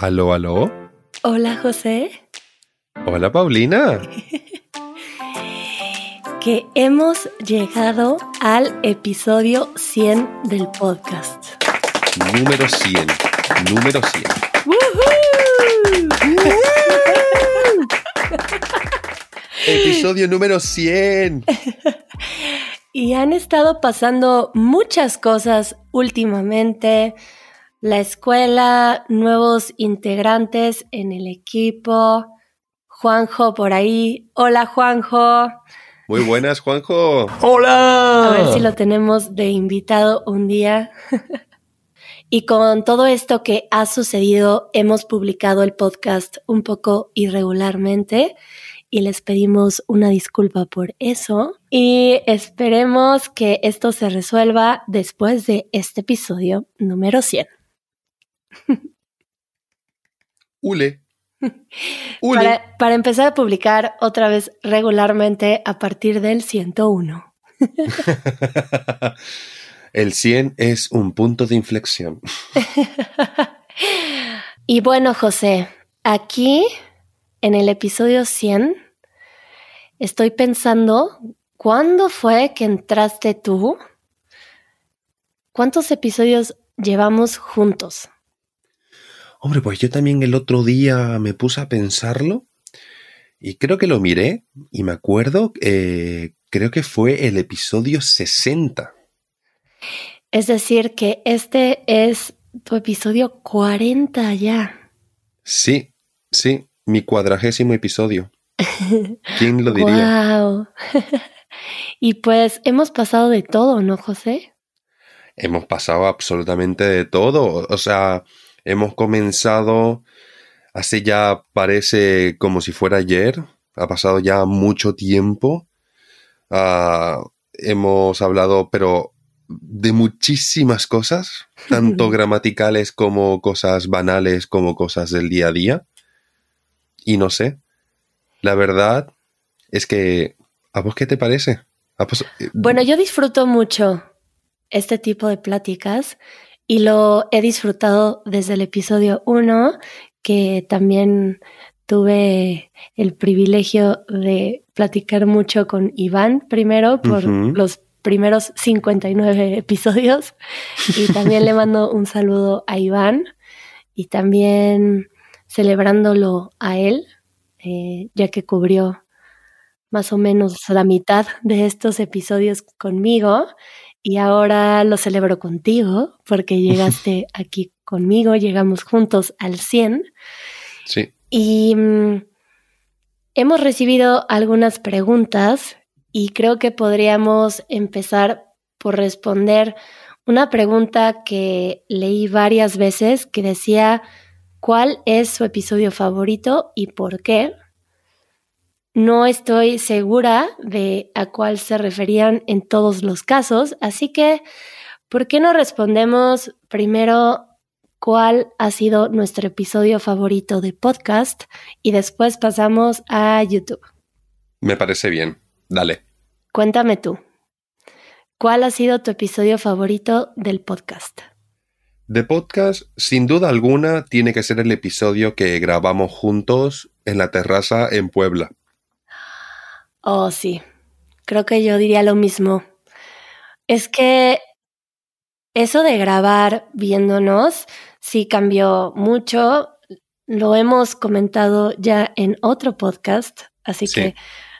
Aló, aló. Hola José. Hola Paulina. que hemos llegado al episodio 100 del podcast. Número 100. Número 100. episodio número 100. y han estado pasando muchas cosas últimamente la escuela, nuevos integrantes en el equipo. Juanjo por ahí. Hola Juanjo. Muy buenas Juanjo. Hola. A ver si lo tenemos de invitado un día. y con todo esto que ha sucedido, hemos publicado el podcast un poco irregularmente y les pedimos una disculpa por eso y esperemos que esto se resuelva después de este episodio número 100. Ule. Para, empezar a publicar otra vez regularmente a partir del 101. El 100 es un punto de inflexión. y bueno, José, aquí en el episodio 100 estoy pensando, ¿cuándo fue que entraste tú? ¿Cuántos episodios llevamos juntos? Hombre, pues yo también el otro día me puse a pensarlo y creo que lo miré y me acuerdo, eh, creo que fue el episodio 60. Es decir, que este es tu episodio 40 ya. Sí, sí, mi cuadragésimo episodio. ¿Quién lo diría? Wow. y pues hemos pasado de todo, ¿no, José? Hemos pasado absolutamente de todo. O sea, Hemos comenzado hace ya parece como si fuera ayer. Ha pasado ya mucho tiempo. Ah, hemos hablado, pero de muchísimas cosas, tanto gramaticales como cosas banales, como cosas del día a día. Y no sé, la verdad es que, ¿a vos qué te parece? Eh, bueno, yo disfruto mucho este tipo de pláticas y lo he disfrutado desde el episodio 1, que también tuve el privilegio de platicar mucho con Iván primero por los primeros 59 episodios. Y también le mando un saludo a Iván y también celebrándolo a él, eh, ya que cubrió más o menos la mitad de estos episodios conmigo y ahora lo celebro contigo porque llegaste aquí conmigo, llegamos juntos al 100. Sí. Y mm, hemos recibido algunas preguntas y creo que podríamos empezar por responder una pregunta que leí varias veces que decía, ¿cuál es su episodio favorito y por qué? No estoy segura de a cuál se referían en todos los casos, así que, ¿por qué no respondemos primero cuál ha sido nuestro episodio favorito de podcast y después pasamos a YouTube? Me parece bien, dale. Cuéntame tú, ¿cuál ha sido tu episodio favorito del podcast? De podcast, sin duda alguna, tiene que ser el episodio que grabamos juntos en la terraza en Puebla. Oh, sí. Creo que yo diría lo mismo. Es que eso de grabar viéndonos sí cambió mucho. Lo hemos comentado ya en otro podcast, así que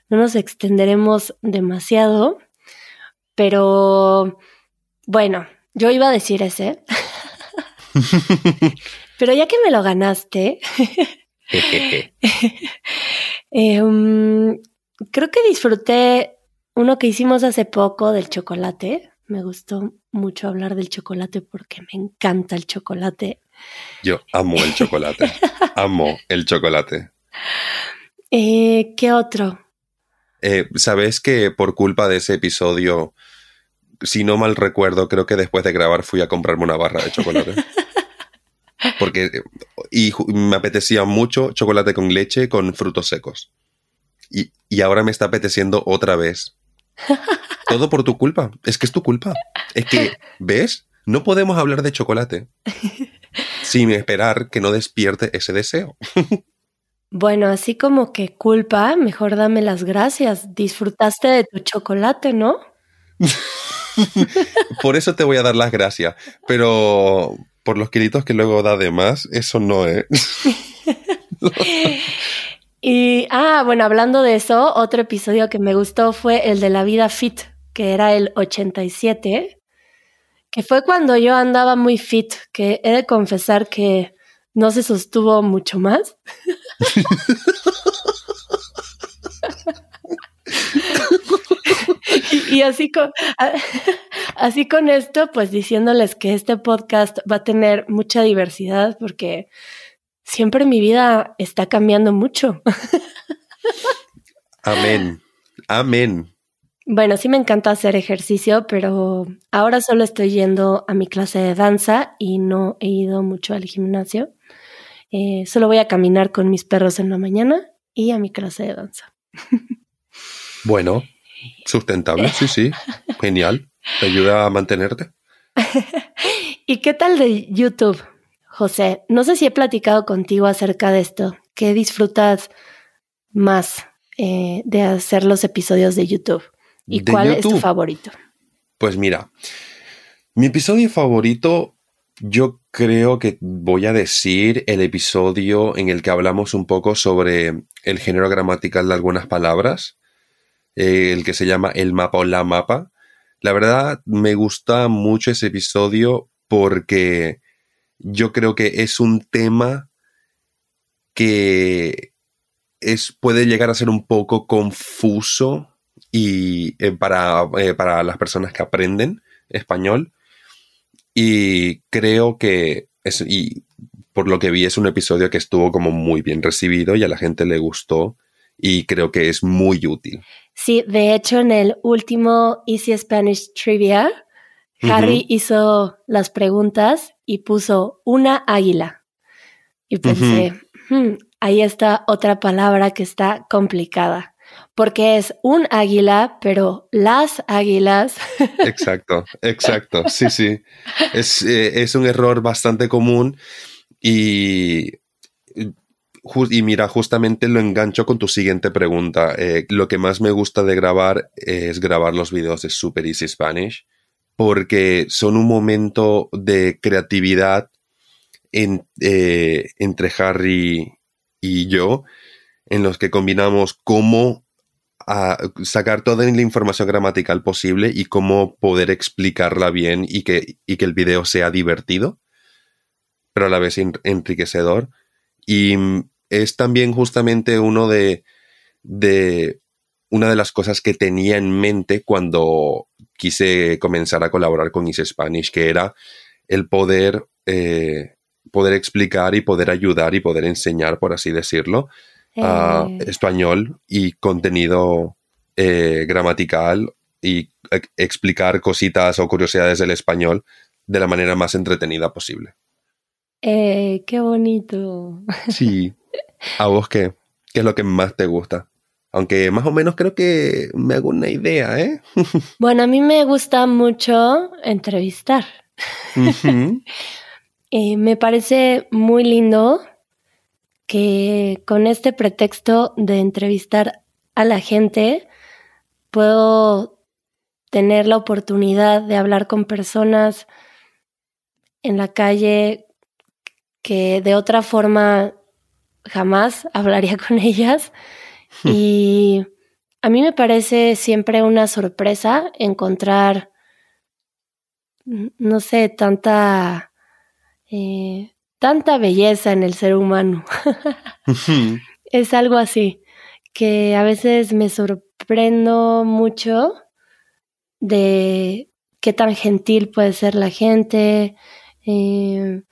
no nos extenderemos demasiado. Pero bueno, yo iba a decir ese. Pero ya que me lo ganaste, eh, creo que disfruté uno que hicimos hace poco del chocolate. Me gustó mucho hablar del chocolate porque me encanta el chocolate. Yo amo el chocolate. amo el chocolate. Eh, ¿Qué otro? Eh, Sabes que por culpa de ese episodio, si no mal recuerdo, creo que después de grabar fui a comprarme una barra de chocolate. Porque y me apetecía mucho chocolate con leche con frutos secos y, ahora me está apeteciendo otra vez. Todo por tu culpa. Es que es tu culpa. Es que, ¿ves? No podemos hablar de chocolate sin esperar que no despierte ese deseo. Bueno, así como que culpa, mejor dame las gracias. Disfrutaste de tu chocolate, ¿no? por eso te voy a dar las gracias, pero por los kilitos que luego da de más, eso no es. y, ah, bueno, hablando de eso, otro episodio que me gustó fue el de la vida fit, que era el 87, que fue cuando yo andaba muy fit, que he de confesar que no se sostuvo mucho más. y, así con, así con esto, pues diciéndoles que este podcast va a tener mucha diversidad porque siempre mi vida está cambiando mucho. Amén. Amén. Bueno, sí me encanta hacer ejercicio, pero ahora solo estoy yendo a mi clase de danza y no he ido mucho al gimnasio. Eh, solo voy a caminar con mis perros en la mañana y a mi clase de danza. Bueno, sustentable, sí, sí. Genial. Te ayuda a mantenerte. ¿Y qué tal de YouTube, José? No sé si he platicado contigo acerca de esto. ¿Qué disfrutas más eh, de hacer los episodios de YouTube? ¿Y cuál es tu favorito? Pues mira, mi episodio favorito yo creo que voy a decir el episodio en el que hablamos un poco sobre el género gramatical de algunas palabras, eh, el que se llama el mapa o la mapa. La verdad me gusta mucho ese episodio porque yo creo que es un tema que es, puede llegar a ser un poco confuso y eh, para, eh, para las personas que aprenden español y creo que es, y por lo que vi es un episodio que estuvo como muy bien recibido y a la gente le gustó y creo que es muy útil. Sí, de hecho en el último Easy Spanish Trivia, Harry hizo las preguntas y puso una águila. Y pensé, hmm, ahí está otra palabra que está complicada porque es un águila, pero las águilas. Exacto, exacto, sí, sí. Es, eh, es un error bastante común y, y mira, justamente lo engancho con tu siguiente pregunta. Eh, lo que más me gusta de grabar es grabar los videos de Super Easy Spanish porque son un momento de creatividad eh, entre Harry y yo en los que combinamos cómo a sacar toda la información gramatical posible y cómo poder explicarla bien y que, que el video sea divertido, pero a la vez enriquecedor. Y es también justamente uno de, de una de las cosas que tenía en mente cuando quise comenzar a colaborar con Easy Spanish, que era el poder, eh, poder explicar y poder ayudar y poder enseñar, por así decirlo, eh. español y contenido eh, gramatical y explicar cositas o curiosidades del español de la manera más entretenida posible. Eh, qué bonito. Sí. ¿A vos qué? ¿Qué es lo que más te gusta? Aunque más o menos creo que me hago una idea, ¿eh? Bueno, a mí me gusta mucho entrevistar. me parece muy lindo que con este pretexto de entrevistar a la gente puedo tener la oportunidad de hablar con personas en la calle que de otra forma jamás hablaría con ellas. Y a mí me parece siempre una sorpresa encontrar, no sé, tanta eh, tanta belleza en el ser humano. es algo así, que a veces me sorprendo mucho de qué tan gentil puede ser la gente, eh,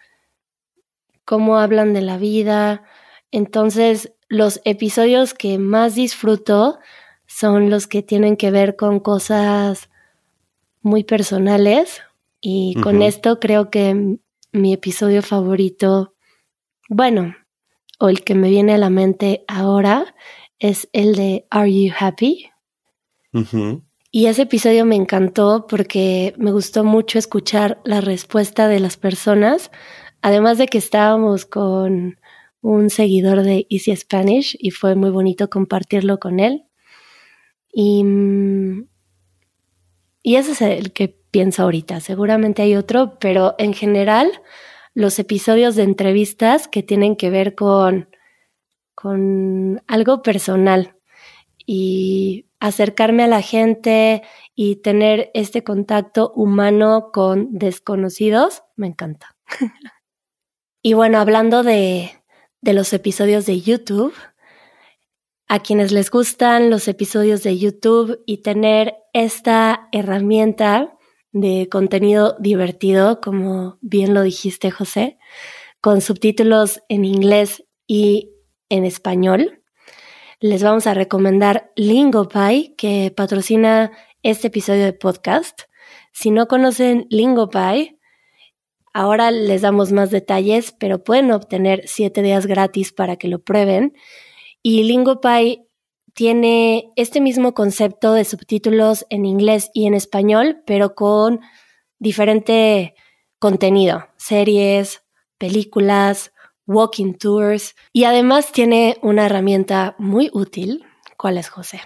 cómo hablan de la vida. Entonces, los episodios que más disfruto son los que tienen que ver con cosas muy personales y con esto creo que mi episodio favorito, bueno, o el que me viene a la mente ahora, es el de Are You Happy? Y ese episodio me encantó porque me gustó mucho escuchar la respuesta de las personas Además de que estábamos con un seguidor de Easy Spanish y fue muy bonito compartirlo con él. Y, y ese es el que pienso ahorita. Seguramente hay otro, pero en general los episodios de entrevistas que tienen que ver con, con algo personal y acercarme a la gente y tener este contacto humano con desconocidos, me encanta. y bueno, hablando de, de los episodios de YouTube, a quienes les gustan los episodios de YouTube y tener esta herramienta de contenido divertido, como bien lo dijiste, José, con subtítulos en inglés y en español. Les vamos a recomendar LingoPie, que patrocina este episodio de podcast. Si no conocen LingoPie, ahora les damos más detalles, pero pueden obtener siete días gratis para que lo prueben. Y LingoPie tiene este mismo concepto de subtítulos en inglés y en español, pero con diferente contenido, series, películas, walking tours y además tiene una herramienta muy útil. ¿Cuál es, José?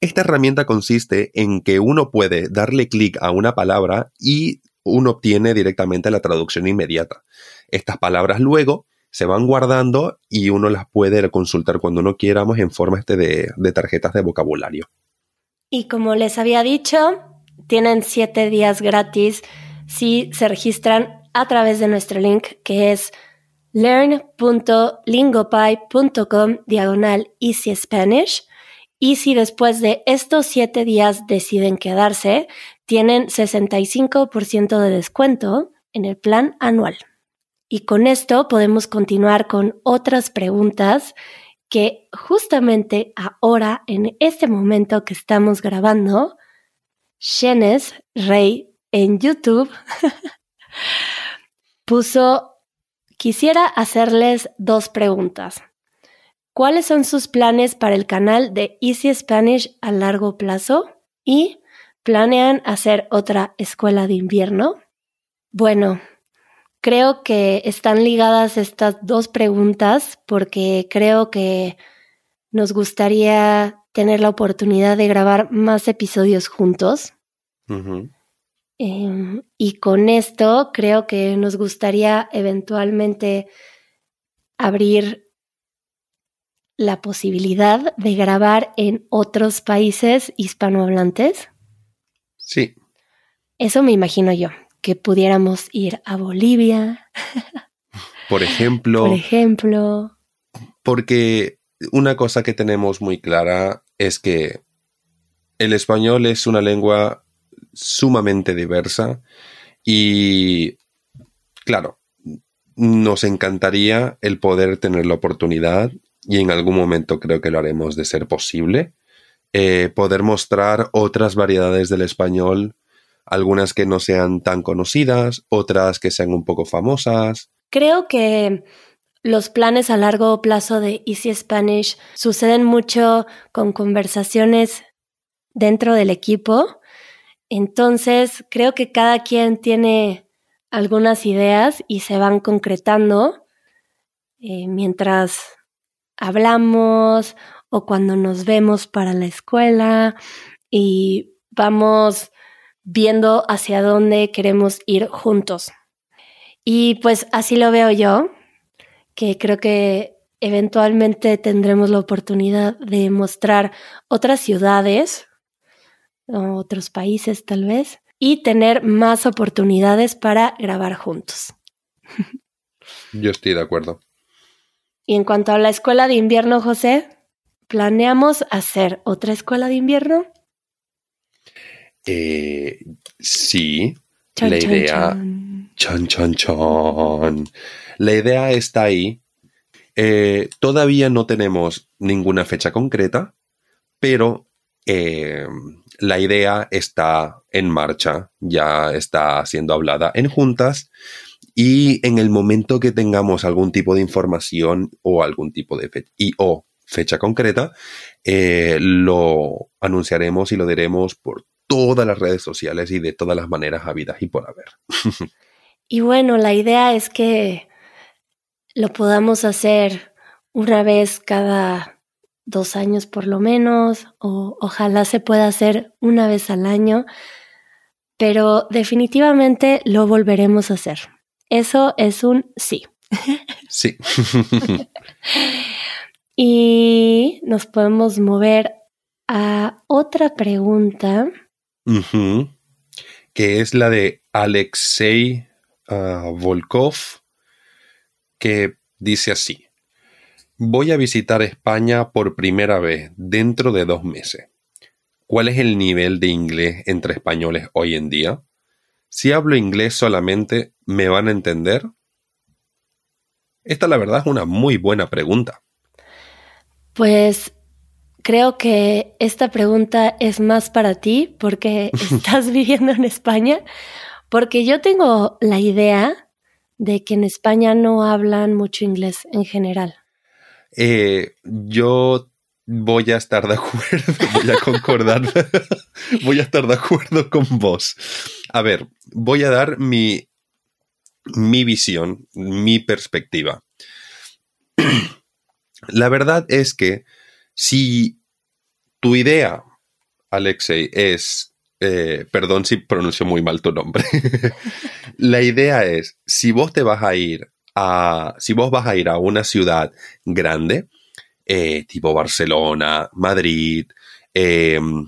Esta herramienta consiste en que uno puede darle clic a una palabra y uno obtiene directamente la traducción inmediata. Estas palabras luego se van guardando y uno las puede consultar cuando uno quieramos en forma este de, tarjetas de vocabulario. Y como les había dicho, tienen siete días gratis si se registran a través de nuestro link que es learn.lingopie.com diagonal Easy Spanish. Y si después de estos siete días deciden quedarse, tienen 65% de descuento en el plan anual. Y con esto podemos continuar con otras preguntas que justamente ahora, en este momento que estamos grabando, Shenes Rey en YouTube puso, quisiera hacerles dos preguntas. ¿Cuáles son sus planes para el canal de Easy Spanish a largo plazo? ¿Y planean hacer otra escuela de invierno? Bueno, Creo que están ligadas estas dos preguntas porque creo que nos gustaría tener la oportunidad de grabar más episodios juntos. Em, y con esto creo que nos gustaría eventualmente abrir la posibilidad de grabar en otros países hispanohablantes. Sí. Eso me imagino yo que pudiéramos ir a Bolivia. Por ejemplo. Por ejemplo. Porque una cosa que tenemos muy clara es que el español es una lengua sumamente diversa y, claro, nos encantaría el poder tener la oportunidad, y en algún momento creo que lo haremos de ser posible, eh, poder mostrar otras variedades del español algunas que no sean tan conocidas, otras que sean un poco famosas. Creo que los planes a largo plazo de Easy Spanish suceden mucho con conversaciones dentro del equipo. Entonces, creo que cada quien tiene algunas ideas y se van concretando eh, mientras hablamos o cuando nos vemos para la escuela y vamos viendo hacia dónde queremos ir juntos. Y pues así lo veo yo, que creo que eventualmente tendremos la oportunidad de mostrar otras ciudades, otros países tal vez, y tener más oportunidades para grabar juntos. Yo estoy de acuerdo. Y en cuanto a la escuela de invierno, José, ¿planeamos hacer otra escuela de invierno? Eh, sí, la idea... Chan, chan, chan. La idea está ahí. Eh, todavía no tenemos ninguna fecha concreta, pero eh, la idea está en marcha, ya está siendo hablada en juntas y en el momento que tengamos algún tipo de información o algún tipo de fecha o fecha concreta, lo anunciaremos y lo diremos por todas las redes sociales y de todas las maneras habidas y por haber. Y bueno, la idea es que lo podamos hacer una vez cada dos años por lo menos, o ojalá se pueda hacer una vez al año, pero definitivamente lo volveremos a hacer. Eso es un sí. Sí. y nos podemos mover a otra pregunta. Que es la de Alexei ah, Volkov, que dice así. Voy a visitar España por primera vez dentro de dos meses. ¿Cuál es el nivel de inglés entre españoles hoy en día? Si hablo inglés solamente, ¿me van a entender? Esta la verdad es una muy buena pregunta. Pues creo que esta pregunta es más para ti porque estás viviendo en España, porque yo tengo la idea de que en España no hablan mucho inglés en general. Eh, yo voy a estar de acuerdo, voy a concordar, voy a estar de acuerdo con vos. A ver, voy a dar mi, mi visión, mi perspectiva. La verdad es que si tu idea, Alexei, es, eh, perdón si pronuncio muy mal tu nombre, la idea es, si vos te vas a ir a, si vos vas a ir a una ciudad grande, eh, tipo Barcelona, Madrid, em,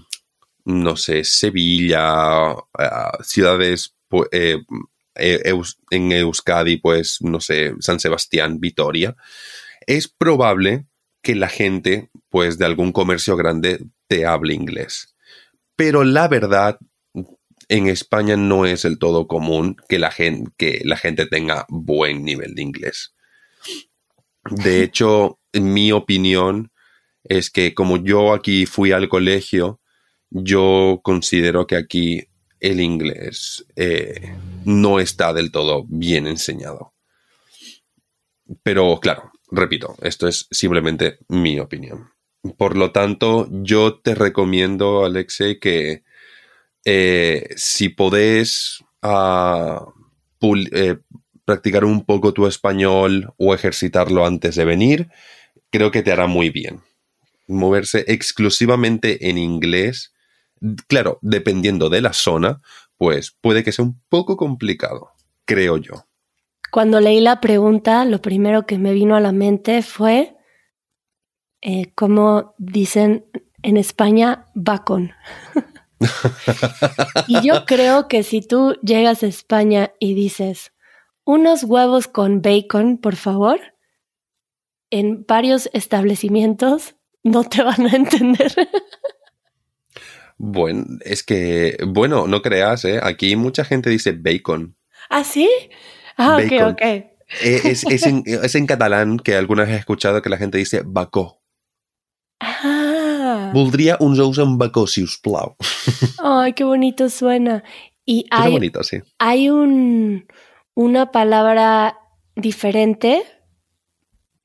no sé, Sevilla, ah, ciudades eh, en Euskadi, pues, no sé, San Sebastián, Vitoria, es probable que la gente, pues de algún comercio grande, te hable inglés. Pero la verdad, en España no es el todo común que la gente, que la gente tenga buen nivel de inglés. De hecho, mi opinión, es que como yo aquí fui al colegio, yo considero que aquí el inglés eh, no está del todo bien enseñado. Pero claro, repito, esto es simplemente mi opinión. Por lo tanto, yo te recomiendo, Alexei, que eh, si podés ah, eh, practicar un poco tu español o ejercitarlo antes de venir, creo que te hará muy bien. Moverse exclusivamente en inglés, claro, dependiendo de la zona, pues puede que sea un poco complicado, creo yo. Cuando leí la pregunta, lo primero que me vino a la mente fue, eh, como dicen en España, bacon. y yo creo que si tú llegas a España y dices, unos huevos con bacon, por favor, en varios establecimientos no te van a entender. bueno, es que, bueno, no creas, ¿eh? aquí mucha gente dice bacon. ¿Ah, sí? Ah, ok, ok. Eh, es, en, catalán que alguna vez he escuchado que la gente dice bacó. Ah. Voldria uns ous amb bacó, si us plau. Ay, qué bonito suena. Y hay, bonito, sí. hay un, una palabra diferente.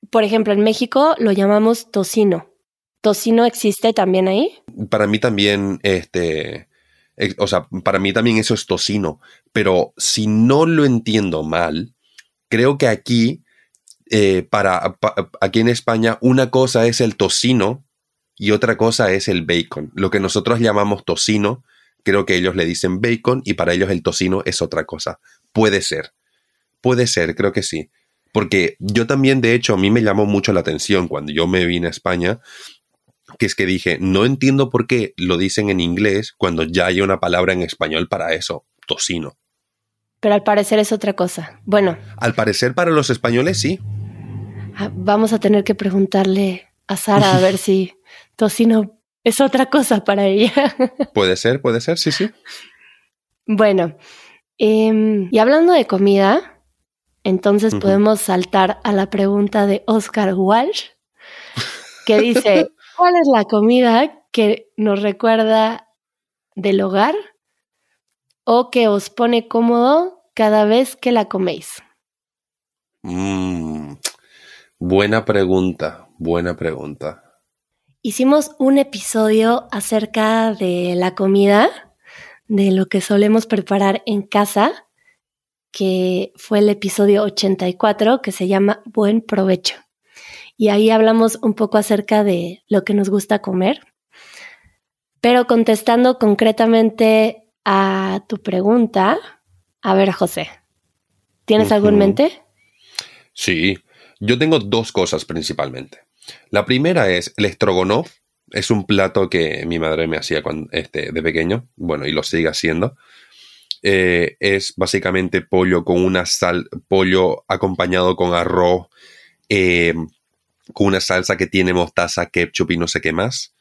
Por ejemplo, en México lo llamamos tocino. ¿Tocino existe también ahí? Para mí también, este, o sea, para mí también eso es tocino, pero si no lo entiendo mal, creo que aquí, eh, para, aquí en España, una cosa es el tocino y otra cosa es el bacon. Lo que nosotros llamamos tocino, creo que ellos le dicen bacon y para ellos el tocino es otra cosa. Puede ser, puede ser, creo que sí. Porque yo también, de hecho, a mí me llamó mucho la atención cuando yo me vine a España, que es que dije, no entiendo por qué lo dicen en inglés cuando ya hay una palabra en español para eso, tocino. Pero al parecer es otra cosa. Bueno. Al parecer para los españoles sí. Ah, vamos a tener que preguntarle a Sara a ver si tocino es otra cosa para ella. puede ser, puede ser, sí, sí. Bueno, em, y hablando de comida, entonces podemos saltar a la pregunta de Oscar Walsh, que dice, ¿Cuál es la comida que nos recuerda del hogar o que os pone cómodo cada vez que la coméis? Mm, buena pregunta, buena pregunta. Hicimos un episodio acerca de la comida, de lo que solemos preparar en casa, que fue el episodio 84 que se llama Buen provecho. Y ahí hablamos un poco acerca de lo que nos gusta comer. Pero contestando concretamente a tu pregunta, a ver, José, ¿tienes algo en mente? Sí, yo tengo dos cosas principalmente. La primera es el estrogonoff. Es un plato que mi madre me hacía cuando, este, de pequeño, bueno, y lo sigue haciendo. Eh, es básicamente pollo con una sal, pollo acompañado con arroz, eh, con una salsa que tiene mostaza, ketchup y no sé qué más,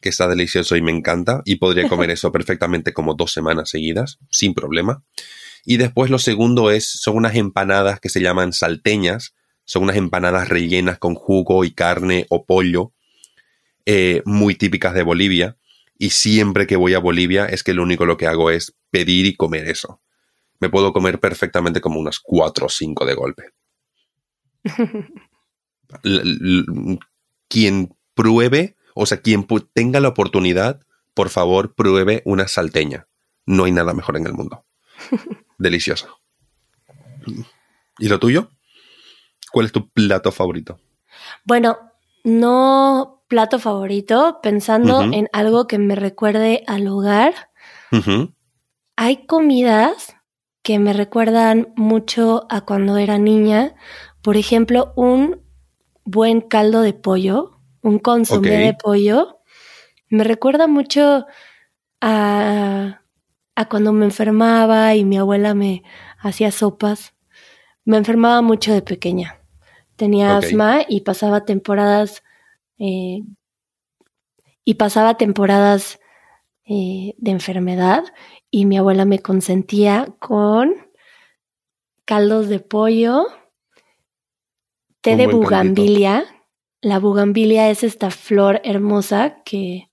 que está delicioso y me encanta, y podría comer eso perfectamente como dos semanas seguidas, sin problema. Y después lo segundo es, son unas empanadas que se llaman salteñas, son unas empanadas rellenas con jugo y carne o pollo, eh, muy típicas de Bolivia. Y siempre que voy a Bolivia es que lo único lo que hago es pedir y comer eso. Me puedo comer perfectamente como unas cuatro o cinco de golpe. quien pruebe, o sea, quien tenga la oportunidad, por favor, pruebe una salteña. No hay nada mejor en el mundo. Deliciosa. ¿Y lo tuyo? ¿Cuál es tu plato favorito? Bueno, no plato favorito, pensando en algo que me recuerde al hogar. Hay comidas que me recuerdan mucho a cuando era niña. Por ejemplo, un buen caldo de pollo, un consomé de pollo. Me recuerda mucho a, a cuando me enfermaba y mi abuela me hacía sopas. Me enfermaba mucho de pequeña tenía asma y pasaba temporadas eh, y pasaba temporadas eh, de enfermedad y mi abuela me consentía con caldos de pollo, té de bugambilia. La bugambilia es esta flor hermosa que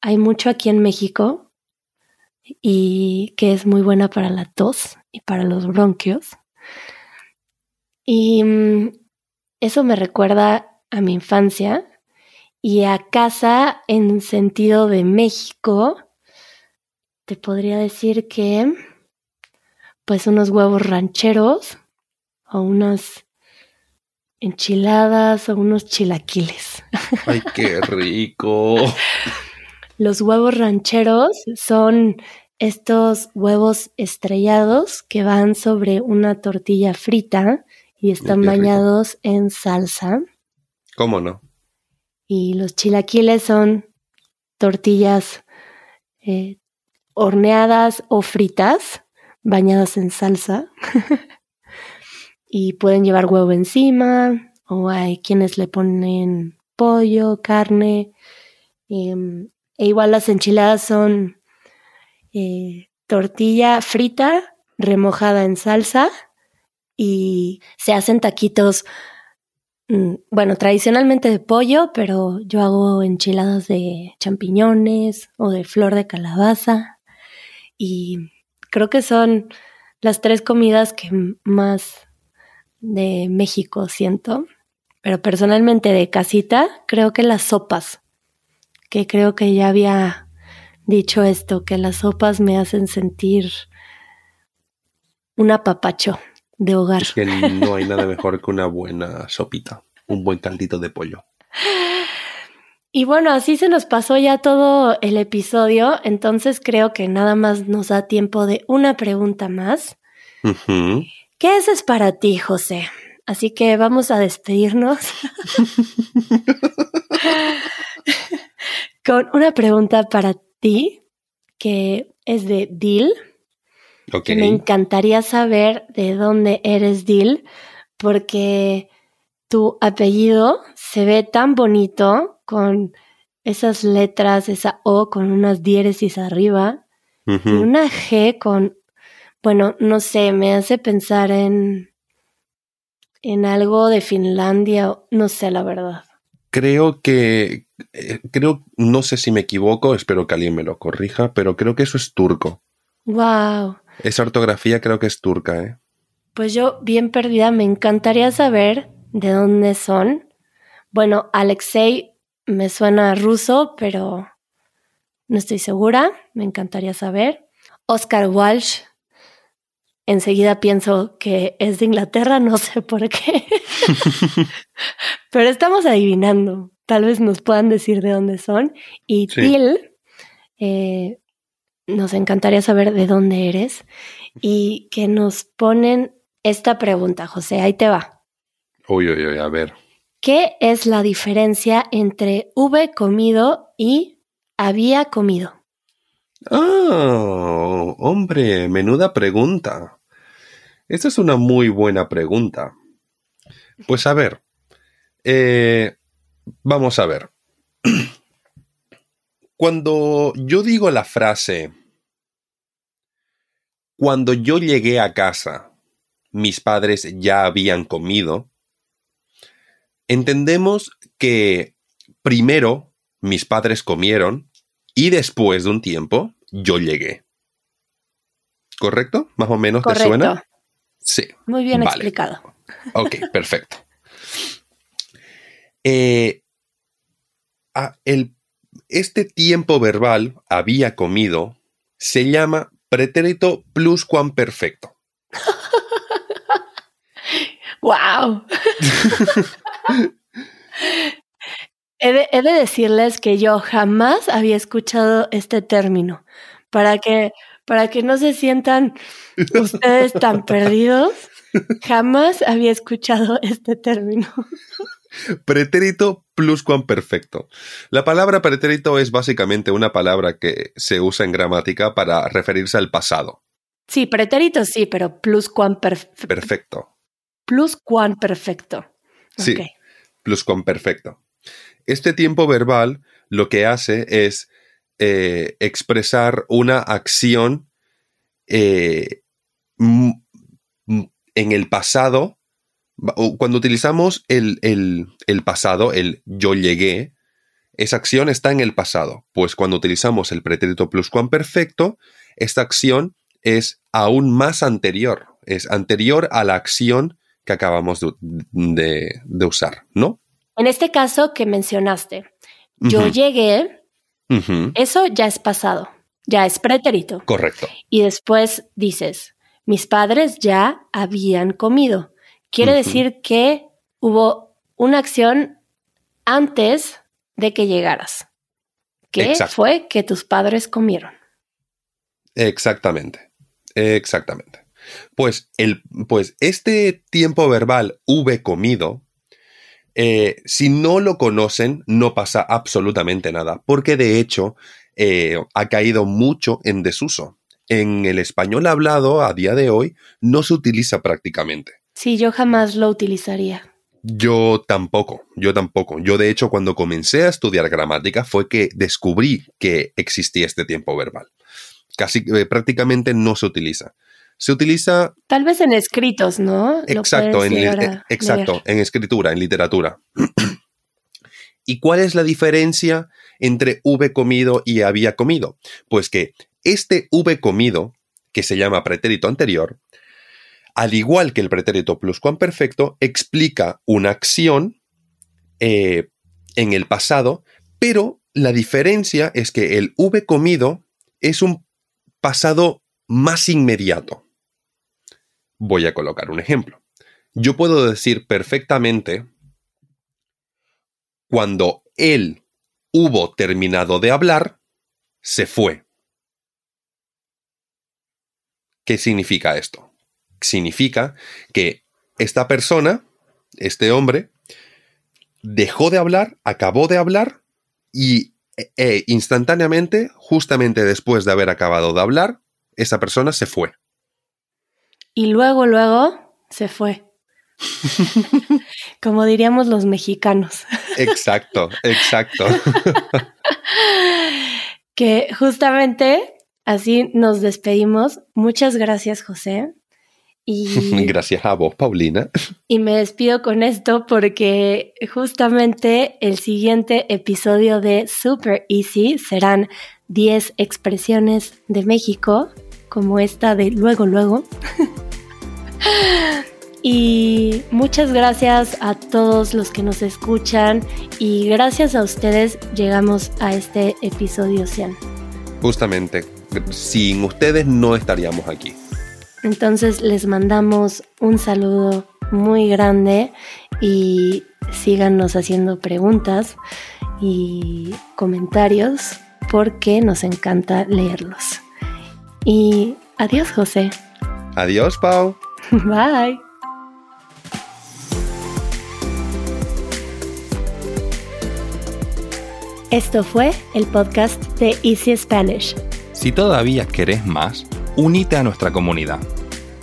hay mucho aquí en México y que es muy buena para la tos y para los bronquios. Y mm, eso me recuerda a mi infancia y a casa en sentido de México. Te podría decir que pues unos huevos rancheros o unas enchiladas o unos chilaquiles. ¡Ay, qué rico! Los huevos rancheros son estos huevos estrellados que van sobre una tortilla frita y están bañados en salsa. ¿Cómo no? Y los chilaquiles son tortillas eh, horneadas o fritas, bañadas en salsa. y pueden llevar huevo encima, o hay quienes le ponen pollo, carne. Em, e igual las enchiladas son eh, tortilla frita remojada en salsa y se hacen taquitos, bueno, tradicionalmente de pollo, pero yo hago enchiladas de champiñones o de flor de calabaza. Y creo que son las tres comidas que más de México siento, pero personalmente de casita creo que las sopas, que creo que ya había dicho esto, que las sopas me hacen sentir un apapacho de hogar. Es que no hay nada mejor que una buena sopita, un buen caldito de pollo. Y bueno, así se nos pasó ya todo el episodio, entonces creo que nada más nos da tiempo de una pregunta más. ¿Qué es para ti, José? Así que vamos a despedirnos con una pregunta para ti que es de Dil. Me encantaría saber de dónde eres, Dil, porque tu apellido se ve tan bonito con esas letras, esa O con unas diéresis arriba y una G con, bueno, no sé, me hace pensar en, en algo de Finlandia, no sé la verdad. Creo que, eh, creo, no sé si me equivoco, espero que alguien me lo corrija, pero creo que eso es turco. Wow. Esa ortografía creo que es turca, ¿eh? Pues yo, bien perdida, me encantaría saber de dónde son. Bueno, Alexei me suena ruso, pero no estoy segura. Me encantaría saber. Oscar Walsh enseguida pienso que es de Inglaterra, no sé por qué. Pero estamos adivinando. Tal vez nos puedan decir de dónde son. Y Till, eh, nos encantaría saber de dónde eres y que nos ponen esta pregunta, José. Ahí te va. Uy, uy, uy, a ver. ¿Qué es la diferencia entre hube comido y había comido? Ah, hombre, menuda pregunta. Esta es una muy buena pregunta. Pues a ver, eh, vamos a ver. Cuando yo digo la frase, cuando yo llegué a casa, mis padres ya habían comido, entendemos que primero mis padres comieron y después de un tiempo yo llegué. ¿Correcto? ¿Más o menos te suena? Sí. Muy bien explicado. Ok, perfecto. Eh, ah, el este tiempo verbal había comido se llama pretérito pluscuamperfecto. ¡Wow! he, de, he, de, decirles que yo jamás había escuchado este término. Para que, para que no se sientan ustedes tan perdidos, jamás había escuchado este término. Pretérito pluscuamperfecto. La palabra pretérito es básicamente una palabra que se usa en gramática para referirse al pasado. Sí, pretérito sí, pero pluscuamperfecto. Perfecto. Pluscuamperfecto. Sí, pluscuamperfecto. Este tiempo verbal lo que hace es eh, expresar una acción eh, en el pasado cuando utilizamos el, pasado, el yo llegué, esa acción está en el pasado. Pues cuando utilizamos el pretérito pluscuamperfecto, esta acción es aún más anterior. Es anterior a la acción que acabamos de, usar, ¿no? En este caso que mencionaste, yo llegué, eso ya es pasado, ya es pretérito. Correcto. Y después dices, mis padres ya habían comido. Quiere decir que hubo una acción antes de que llegaras. Que fue que tus padres comieron. Exactamente. Exactamente. Pues, el, pues este tiempo verbal hube comido, eh, si no lo conocen, no pasa absolutamente nada, porque de hecho eh, ha caído mucho en desuso. En el español hablado a día de hoy no se utiliza prácticamente. Sí, yo jamás lo utilizaría. Yo tampoco, yo tampoco. Yo de hecho cuando comencé a estudiar gramática fue que descubrí que existía este tiempo verbal. Casi eh, prácticamente no se utiliza. Se utiliza... Tal vez en escritos, ¿no? Exacto, en, eh, exacto en escritura, en literatura. ¿Y cuál es la diferencia entre hube comido y había comido? Pues que este hube comido, que se llama pretérito anterior, al igual que el pretérito pluscuamperfecto, explica una acción eh, en el pasado, pero la diferencia es que el V comido es un pasado más inmediato. Voy a colocar un ejemplo. Yo puedo decir perfectamente cuando él hubo terminado de hablar, se fue. ¿Qué significa esto? Significa que esta persona, este hombre, dejó de hablar, acabó de hablar y e, instantáneamente, justamente después de haber acabado de hablar, esa persona se fue. Y luego, luego, se fue. Como diríamos los mexicanos. Exacto, exacto. que justamente así nos despedimos. Muchas gracias, José. Y, Gracias a vos, Paulina. Y me despido con esto porque justamente el siguiente episodio de Super Easy serán 10 expresiones de México, como esta de luego, luego. y muchas gracias a todos los que nos escuchan y gracias a ustedes llegamos a este episodio 100. Justamente, sin ustedes no estaríamos aquí. Entonces les mandamos un saludo muy grande y síganos haciendo preguntas y comentarios porque nos encanta leerlos. Y adiós José. Adiós Pau. Bye. Esto fue el podcast de Easy Spanish. Si todavía querés más, unite a nuestra comunidad.